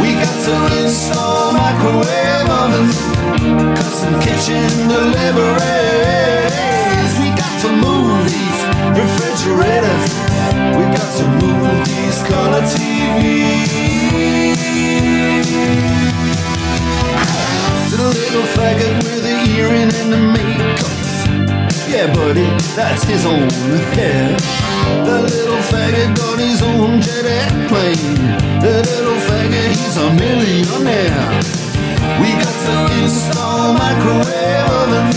We got to install microwave ovens, custom kitchen deliveries. We got to move these refrigerators. We got to move these color TVs. To the little faggot with the earring and the makeup. Yeah, buddy, that's his own hair. The little faggot got his own jet airplane. The little faggot, he's a millionaire. We got to install microwave oven,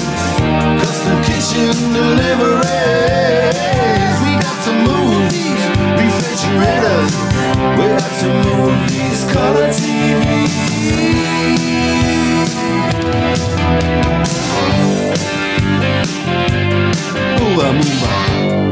custom kitchen deliveries. We got to move these refrigerators. We got to move these color TVs. Ah, move move to move refrigerators.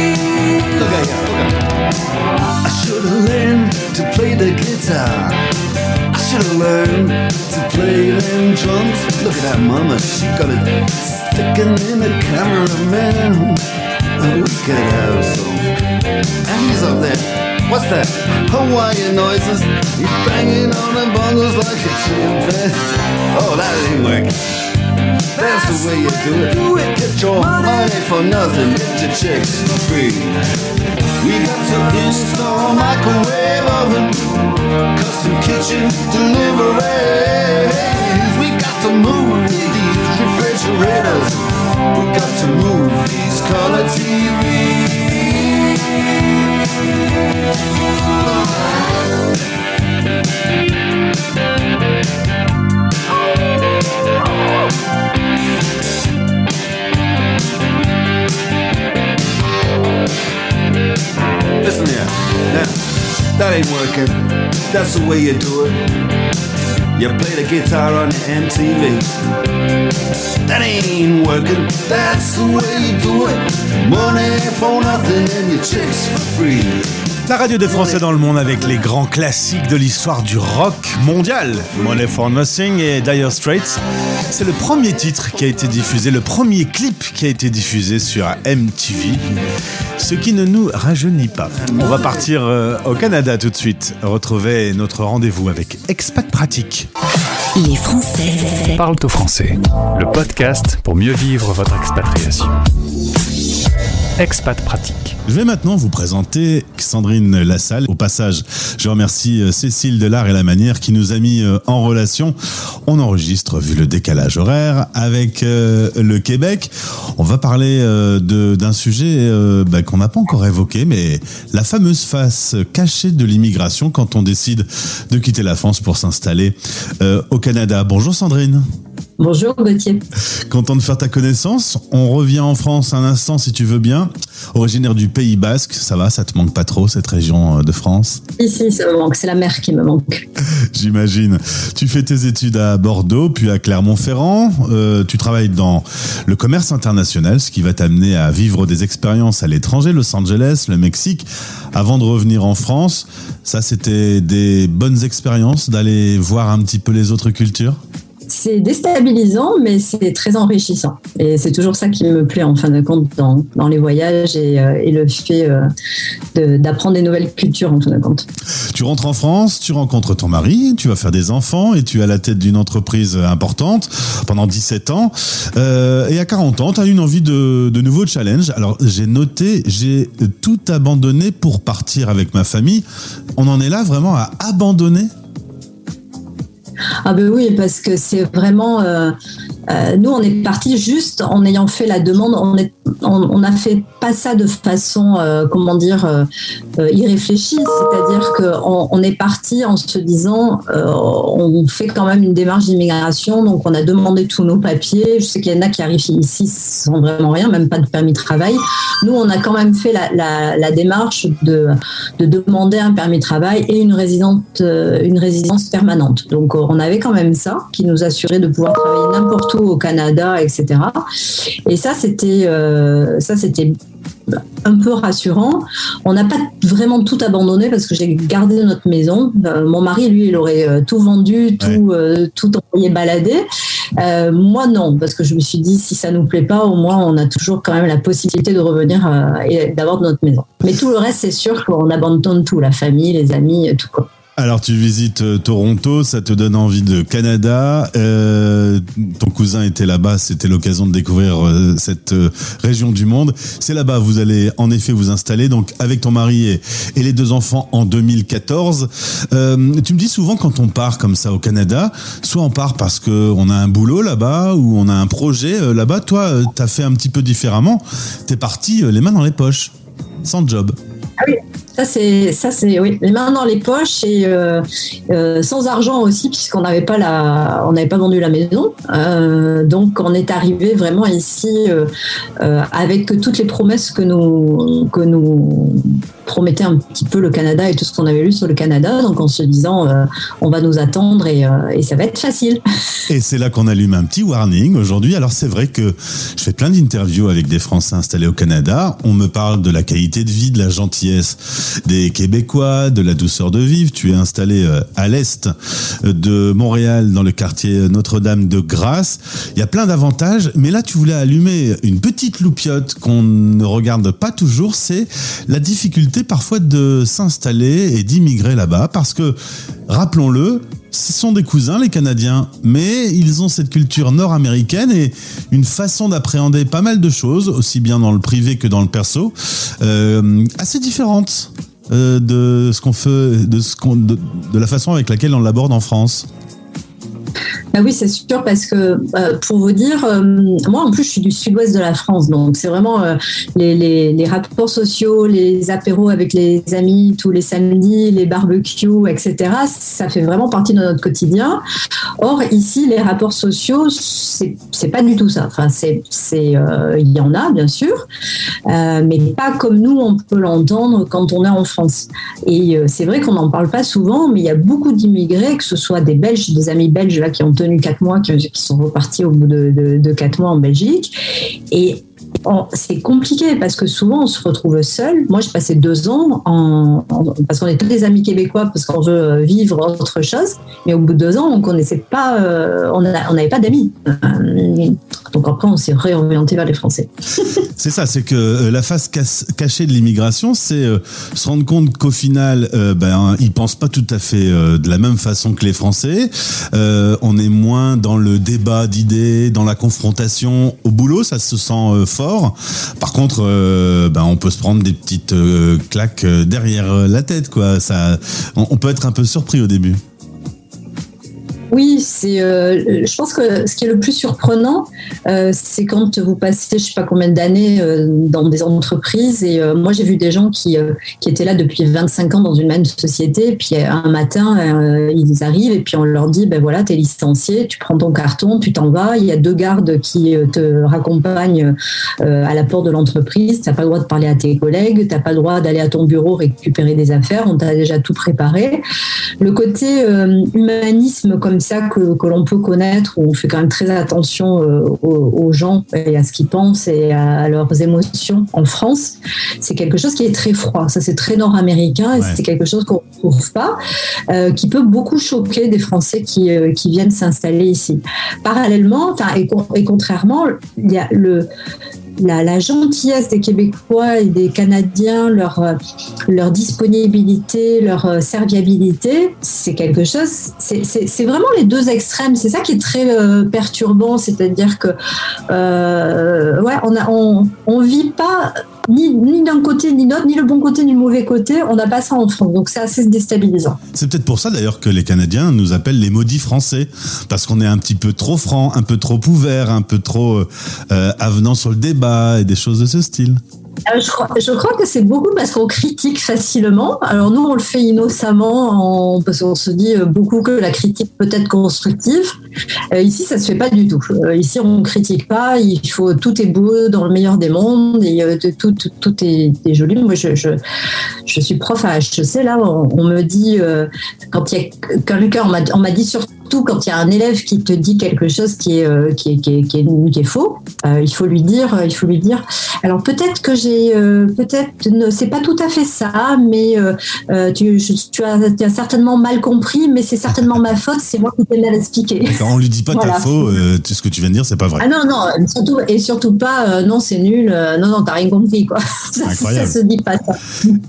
Look at ya, look at. I should've learned to play the guitar. I should've learned to play them drums. Look at that mama, she got it sticking in the cameraman. Oh, we could have some. And he's up there. What's that? Hawaiian noises. He's banging on the bongos like a chimpanzee. Oh, that didn't working. That's the way you do it. Do it. Get your money for nothing. Get your checks for free. We got to install microwave oven, custom kitchen deliveries. We got to move these refrigerators. We got to move these color Listen here. Now, that ain't working. That's the way you do it. You play the guitar on the MTV. That ain't working. That's the way you do it. Money for nothing and your chicks for free. La radio des Français dans le monde avec les grands classiques de l'histoire du rock mondial. Money for Nothing et Dire Straits. C'est le premier titre qui a été diffusé, le premier clip qui a été diffusé sur MTV. Ce qui ne nous rajeunit pas. On va partir euh, au Canada tout de suite. Retrouver notre rendez-vous avec Expat Pratique. Les Français Parle au français. Le podcast pour mieux vivre votre expatriation. Expat pratique. Je vais maintenant vous présenter Sandrine Lassalle. Au passage, je remercie euh, Cécile Delard et la manière qui nous a mis euh, en relation. On enregistre, vu le décalage horaire, avec euh, le Québec. On va parler d'un sujet bah, qu'on n'a pas encore évoqué, mais la fameuse face cachée de l'immigration quand on décide de quitter la France pour s'installer au Canada. Bonjour Sandrine. Bonjour Gauthier. Content de faire ta connaissance. On revient en France un instant si tu veux bien. Originaire du Pays Basque, ça va, ça te manque pas trop cette région euh, de France? Ici, ça me manque, c'est la mer qui me manque. J'imagine. Tu fais tes études à Bordeaux, puis à Clermont-Ferrand. Euh, tu travailles dans le commerce international, ce qui va t'amener à vivre des expériences à l'étranger, Los Angeles, le Mexique, avant de revenir en France. Ça, c'était des bonnes expériences d'aller voir un petit peu les autres cultures? C'est déstabilisant, mais c'est très enrichissant. Et c'est toujours ça qui me plaît en fin de compte dans, dans les voyages et, euh, le fait euh, de- d'apprendre des nouvelles cultures en fin de compte. Tu rentres en France, tu rencontres ton mari, tu vas faire des enfants et tu es à la tête d'une entreprise importante pendant 17 ans. Euh, et à 40 ans, tu as une envie de, de nouveaux challenges. Alors j'ai noté, j'ai tout abandonné pour partir avec ma famille. On en est là vraiment à abandonner Ah ben oui, parce que c'est vraiment... euh, Euh, nous, on est parti juste en ayant fait la demande. On est, on, on a fait pas ça de façon, euh, comment dire, euh, irréfléchie. C'est-à-dire qu'on on est parti en se disant, on fait quand même une démarche d'immigration, donc on a demandé tous nos papiers. Je sais qu'il y en a qui arrivent ici sans vraiment rien, même pas de permis de travail. Nous, on a quand même fait la, démarche de, de demander un permis de travail et une résidence, une résidence permanente. Donc, on avait quand même ça qui nous assurait de pouvoir travailler n'importe au Canada, etc. Et ça, c'était, euh, ça, c'était un peu rassurant. On n'a pas vraiment tout abandonné parce que j'ai gardé notre maison. Euh, mon mari, lui, il aurait euh, tout vendu, tout, euh, tout envoyé balader. Euh, moi, non, parce que je me suis dit, si ça nous plaît pas, au moins, on a toujours quand même la possibilité de revenir et d'avoir notre maison. Mais tout le reste, c'est sûr qu'on abandonne tout, la famille, les amis, tout quoi. Alors tu visites euh, Toronto, ça te donne envie de Canada. Euh, ton cousin était là-bas, c'était l'occasion de découvrir euh, cette région du monde. C'est là-bas, vous allez en effet vous installer, donc avec ton mari et, les deux enfants en 2014. Euh, tu me dis souvent quand on part comme ça au Canada, soit on part parce que on a un boulot là-bas ou on a un projet là-bas. Toi, t'as fait un petit peu différemment. T'es parti les mains dans les poches, sans job. Ah ça c'est ça c'est oui, les mains dans les poches et euh, euh, sans argent aussi puisqu'on n'avait pas la on n'avait pas vendu la maison. Euh, donc on est arrivé vraiment ici avec toutes les promesses que nous que nous promettait un petit peu le Canada et tout ce qu'on avait lu sur le Canada. Donc en se disant on va nous attendre et, et ça va être facile. Et c'est là qu'on allume un petit warning aujourd'hui. Alors c'est vrai que je fais plein d'interviews avec des Français installés au Canada. On me parle de la qualité de vie, de la gentillesse des Québécois, de la douceur de vivre. Tu es installé euh, à l'est de Montréal, dans le quartier Notre-Dame de Grâce. Il y a plein d'avantages, mais là tu voulais allumer une petite loupiote qu'on ne regarde pas toujours. C'est la difficulté parfois de s'installer et d'immigrer là-bas, parce que rappelons-le, ce sont des cousins, les Canadiens, mais ils ont cette culture nord-américaine et une façon d'appréhender pas mal de choses, aussi bien dans le privé que dans le perso, euh, assez différente euh, de ce qu'on fait, de, la façon avec laquelle on l'aborde en France. Bah oui, c'est sûr, parce que euh, pour vous dire, euh, moi en plus je suis du sud-ouest de la France, donc c'est vraiment euh, les, rapports sociaux, les apéros avec les amis tous les samedis, les barbecues, etc. Ça fait vraiment partie de notre quotidien. Or ici, les rapports sociaux, c'est pas du tout ça. Enfin, c'est il y en a bien sûr, mais pas comme nous on peut l'entendre quand on est en France. Et c'est vrai qu'on n'en parle pas souvent, mais il y a beaucoup d'immigrés, que ce soit des Belges, des amis belges qui ont tenu quatre mois, qui, sont repartis au bout de, de, quatre mois en Belgique. Et c'est compliqué parce que souvent on se retrouve seul. Moi, j'ai passé deux ans en, parce qu'on est tous des amis québécois parce qu'on veut vivre autre chose. Mais au bout de deux ans, on connaissait pas, euh, on n'avait pas d'amis. Euh, Donc après, on s'est réorienté vers les Français. C'est ça, c'est que euh, la face cachée de l'immigration, c'est se rendre compte qu'au final, euh, ben, ils pensent pas tout à fait de la même façon que les Français. On est moins dans le débat d'idées, dans la confrontation. Au boulot, ça se sent euh, Par contre, euh, ben, on peut se prendre des petites euh, claques euh, derrière la tête, quoi. Ça, on peut être un peu surpris au début. Oui, c'est. euh, je pense que ce qui est le plus surprenant, euh, c'est quand vous passez, je sais pas combien d'années euh, dans des entreprises. Et moi, j'ai vu des gens qui qui étaient là depuis 25 ans dans une même société. Puis euh, un matin, ils arrivent et puis on leur dit, ben voilà, t'es licencié, tu prends ton carton, tu t'en vas. Il y a deux gardes qui te raccompagnent à la porte de l'entreprise. T'as pas le droit de parler à tes collègues, t'as pas le droit d'aller à ton bureau récupérer des affaires. On t'a déjà tout préparé. Le côté humanisme comme ça que, que l'on peut connaître, où on fait quand même très attention euh, aux, aux gens et à ce qu'ils pensent et à, leurs émotions en France, c'est quelque chose qui est très froid. Ça, c'est très nord-américain et Ouais. c'est quelque chose qu'on ne trouve pas, euh, qui peut beaucoup choquer des Français qui, euh, qui viennent s'installer ici. Parallèlement, et, et contrairement, il y a le la, gentillesse des Québécois et des Canadiens, leur, euh, leur disponibilité, leur euh, serviabilité, c'est quelque chose. C'est vraiment les deux extrêmes. C'est ça qui est très euh, perturbant. C'est-à-dire que, ouais, on, a, on, on vit pas ni, ni d'un côté ni d'autre, ni le bon côté ni le mauvais côté. On n'a pas ça en France, donc c'est assez déstabilisant. C'est peut-être pour ça d'ailleurs que les Canadiens nous appellent les maudits français, parce qu'on est un petit peu trop franc, un peu trop ouvert, un peu trop euh, avenant sur le débat et des choses de ce style. Euh, je, crois, que c'est beaucoup parce qu'on critique facilement. Alors nous, on le fait innocemment en- parce qu'on se dit euh, beaucoup que la critique peut être constructive. Euh, ici, ça se fait pas du tout. Ici, on critique pas. Il faut tout est beau dans le meilleur des mondes et tout, est, joli. Moi, je, suis prof à HEC. Là, on, on me dit quand il y a quelqu'un, on m'a dit surtout quand il y a un élève qui te dit quelque chose qui est, euh, qui est, qui est, qui est- qui est faux, euh, il faut lui dire, il faut lui dire. Alors peut-être que j'ai, euh, peut-être, ne- c'est pas tout à fait ça, mais euh, euh, tu, je- tu, as, tu as certainement mal compris, mais c'est certainement ma faute, c'est moi qui t'ai mal expliqué. Quand on lui dit pas Voilà. t'as faux, euh, ce que tu viens de dire, c'est pas vrai. Ah non, non, surtout, et surtout pas, euh, non, c'est nul, euh, non, non, t'as rien compris, quoi. Ça, Incroyable. ça se dit pas ça.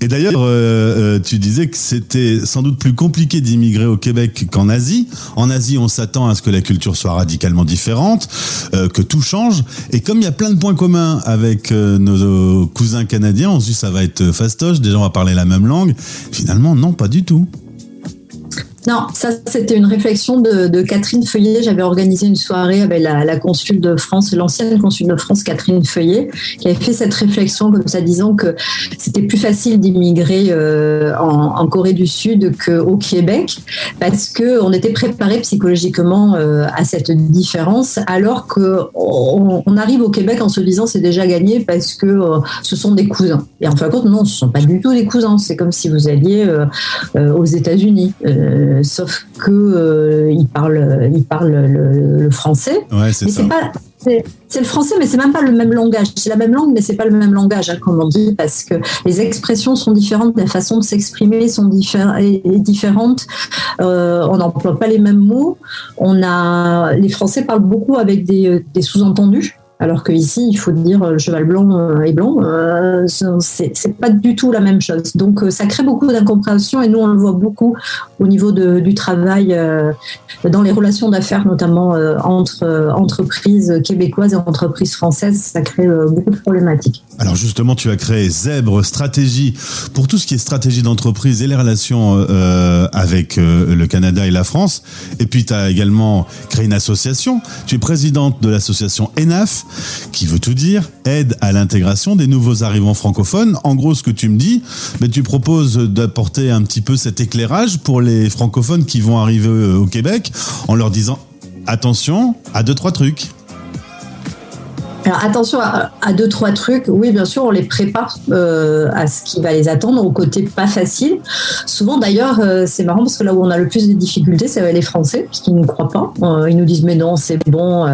Et d'ailleurs, euh, euh, tu disais que c'était sans doute plus compliqué d'immigrer au Québec qu'en Asie. En Asie, on s'attend à ce que la culture soit radicalement différente, euh, que tout change. Et comme il y a plein de points communs avec euh, nos cousins canadiens, on se dit ça va être fastoche, déjà on va parler la même langue. Finalement, non, pas du tout. Non, ça c'était une réflexion de, Catherine Feuillet. J'avais organisé une soirée avec la, consul de France, l'ancienne consul de France, Catherine Feuillet, qui avait fait cette réflexion comme ça, disant que c'était plus facile d'immigrer euh, en, Corée du Sud qu'au Québec, parce que on était préparé psychologiquement euh, à cette différence, alors que on, arrive au Québec en se disant c'est déjà gagné parce que euh, ce sont des cousins. Et en fin de compte, non, ce sont pas du tout des cousins. C'est comme si vous alliez aux États-Unis. Sauf que euh, ils parlent, ils parlent le, le français. Ouais, c'est mais ça. c'est pas. C'est c'est le français, mais c'est même pas le même langage. C'est la même langue, mais c'est pas le même langage, hein, comme on dit, parce que les expressions sont différentes, la façon de s'exprimer sont diffé- est- est différente. Euh, on n'emploie pas les mêmes mots. On a, les Français parlent beaucoup avec des, des sous-entendus. Alors qu'ici, il faut dire euh, cheval blanc euh, et blanc, euh, c'est pas du tout la même chose. Donc euh, ça crée beaucoup d'incompréhension et nous on le voit beaucoup au niveau du travail euh, dans les relations d'affaires, notamment euh, entre euh, entreprises québécoises et entreprises françaises. Ça crée euh, beaucoup de problématiques. Alors justement, tu as créé Zèbre Stratégie pour tout ce qui est stratégie d'entreprise et les relations euh, avec euh, le Canada et la France. Et puis tu as également créé une association. Tu es présidente de l'association ENAF, qui veut tout dire, aide à l'intégration des nouveaux arrivants francophones. En gros, ce que tu me dis, mais tu proposes d'apporter un petit peu cet éclairage pour les francophones qui vont arriver euh, au Québec, en leur disant attention à deux trois trucs. Alors attention à, deux trois trucs. Oui, bien sûr, on les prépare euh, à ce qui va les attendre au côté pas facile. Souvent, d'ailleurs, euh, c'est marrant parce que là où on a le plus de difficultés, c'est avec les Français, parce qu'ils ne croient pas. Euh, ils nous disent mais non, c'est bon.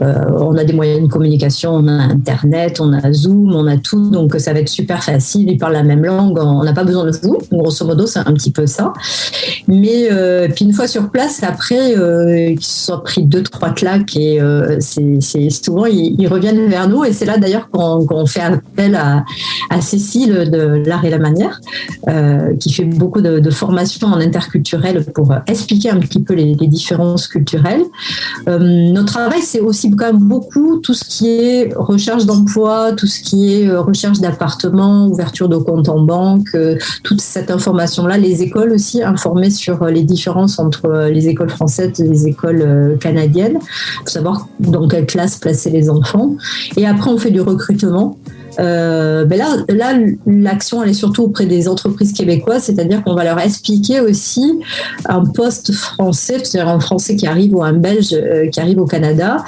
on a des moyens de communication, on a Internet, on a Zoom, on a tout, donc ça va être super facile. Ils parlent la même langue, on n'a pas besoin de vous. Grosso modo, c'est un petit peu ça. Mais puis une fois sur place, après, qu'ils se soient pris deux trois claques et c'est souvent ils, ils reviennent vers nous et c'est là d'ailleurs qu'on fait appel à, Cécile de l'art et la manière euh, qui fait beaucoup de, formations en interculturel pour expliquer un petit peu les, différences culturelles. Euh, notre travail c'est aussi quand même beaucoup tout ce qui est recherche d'emploi, tout ce qui est euh, recherche d'appartements, ouverture de compte en banque, toute cette information-là, les écoles aussi informées sur les différences entre les écoles françaises et les écoles canadiennes, pour savoir dans quelle classe placer les enfants. Et après, on fait du recrutement. Euh, ben là, l'action elle est surtout auprès des entreprises québécoises, c'est-à-dire qu'on va leur expliquer aussi un poste français, c'est-à-dire un Français qui arrive ou un Belge euh, qui arrive au Canada,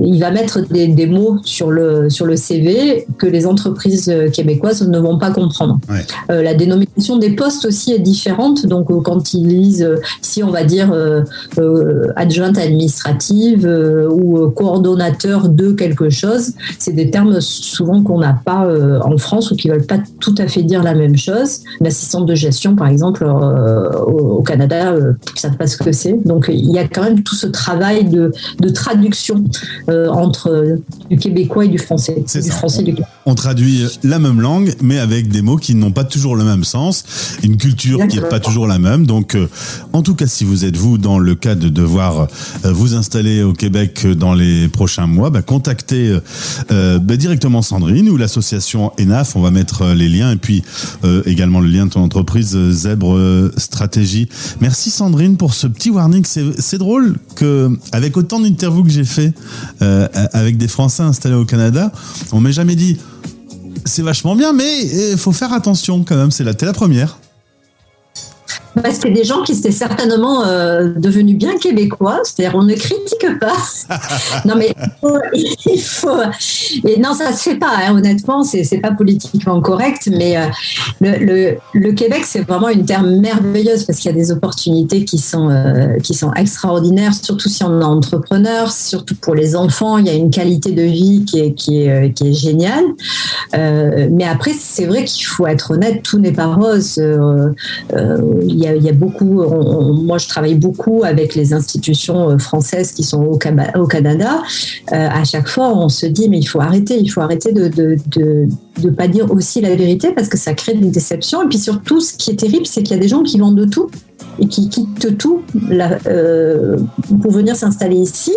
il va mettre des, des mots sur le sur le CV que les entreprises québécoises ne vont pas comprendre. Ouais. Euh, la dénomination des postes aussi est différente, donc euh, quand ils lisent, euh, ici on va dire adjointe administrative ou coordonnateur de quelque chose, c'est des termes souvent qu'on n'a pas en France ou qui veulent pas tout à fait dire la même chose. L'assistante de gestion, par exemple, au, au Canada, euh, ils savent pas ce que c'est. Donc il y a quand même tout ce travail de, de traduction euh, entre euh, du québécois et du français. C'est Du ça. français et du On traduit la même langue, mais avec des mots qui n'ont pas toujours le même sens, une culture qui n'est pas toujours la même. Donc, euh, en tout cas, si vous êtes vous dans le cas de devoir euh, vous installer au Québec dans les prochains mois, bah, contactez bah, directement Sandrine ou l'association ENAF. On va mettre les liens et puis également le lien de ton entreprise Zèbre Stratégie. Merci Sandrine pour ce petit warning. C'est c'est drôle que avec autant d'interviews que j'ai fait euh, avec des Français installés au Canada, on m'ait jamais dit c'est vachement bien, mais il faut faire attention quand même. C'est la, la première. Bah, C'était des gens qui étaient certainement euh, devenus bien québécois, c'est-à-dire on ne critique pas. non mais il faut, il faut- et non ça se fait pas hein, honnêtement, c'est c'est pas politiquement correct, mais euh, le, le, le Québec c'est vraiment une terre merveilleuse parce qu'il y a des opportunités qui sont euh, qui sont extraordinaires, surtout si on est entrepreneur, surtout pour les enfants, il y a une qualité de vie qui est qui est, qui est géniale. Mais après c'est vrai qu'il faut être honnête, tout n'est pas rose. Il y a, beaucoup, moi je travaille beaucoup avec les institutions euh, françaises qui sont au Canada. Euh, à chaque fois, on se dit mais il faut arrêter, il faut arrêter de de, de, de pas dire aussi la vérité parce que ça crée des déceptions. Et puis surtout, ce qui est terrible, c'est qu'il y a des gens qui vendent de tout et qui quittent tout là, euh, pour venir s'installer ici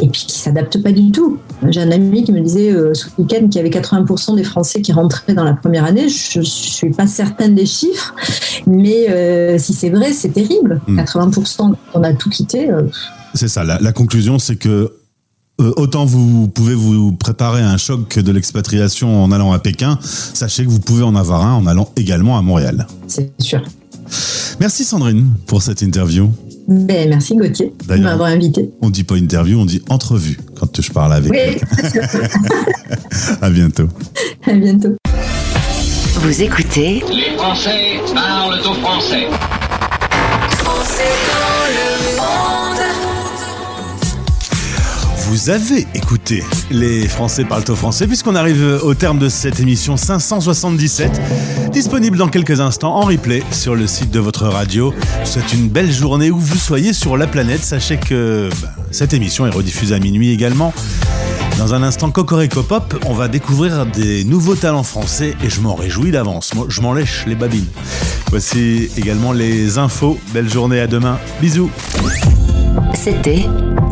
et puis qui s'adaptent pas du tout. J'ai un ami qui me disait euh, ce week-end qu'il y avait 80% des Français qui rentraient dans la première année. Je suis pas certaine des chiffres, mais euh, si c'est vrai, c'est terrible. 80% on a tout quitté. C'est ça. La, la conclusion, c'est que autant vous pouvez vous préparer à un choc de l'expatriation en allant à Pékin, sachez que vous pouvez en avoir un en allant également à Montréal. C'est sûr. Merci Sandrine pour cette interview. Ben, merci Gauthier de m'avoir invité. On dit pas interview, on dit entrevue quand je parle avec. Oui, À bientôt. à bientôt. Vous écoutez Les Français parlent au français. Vous avez écouté les Français parlent au français puisqu'on arrive au terme de cette émission 577 disponible dans quelques instants en replay sur le site de votre radio. Souhaite une belle journée où vous soyez sur la planète. Sachez que bah, cette émission est rediffusée à minuit également. Dans un instant, Cocorico Pop, on va découvrir des nouveaux talents français et je m'en réjouis d'avance. Moi, je m'en lèche les babines. Voici également les infos. Belle journée, à demain. Bisous. C'était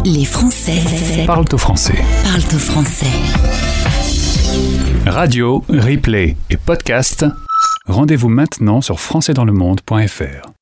Les Français Parle au français. parlent au français. Radio, replay et podcast. Rendez-vous maintenant sur françaisdanslemonde.fr.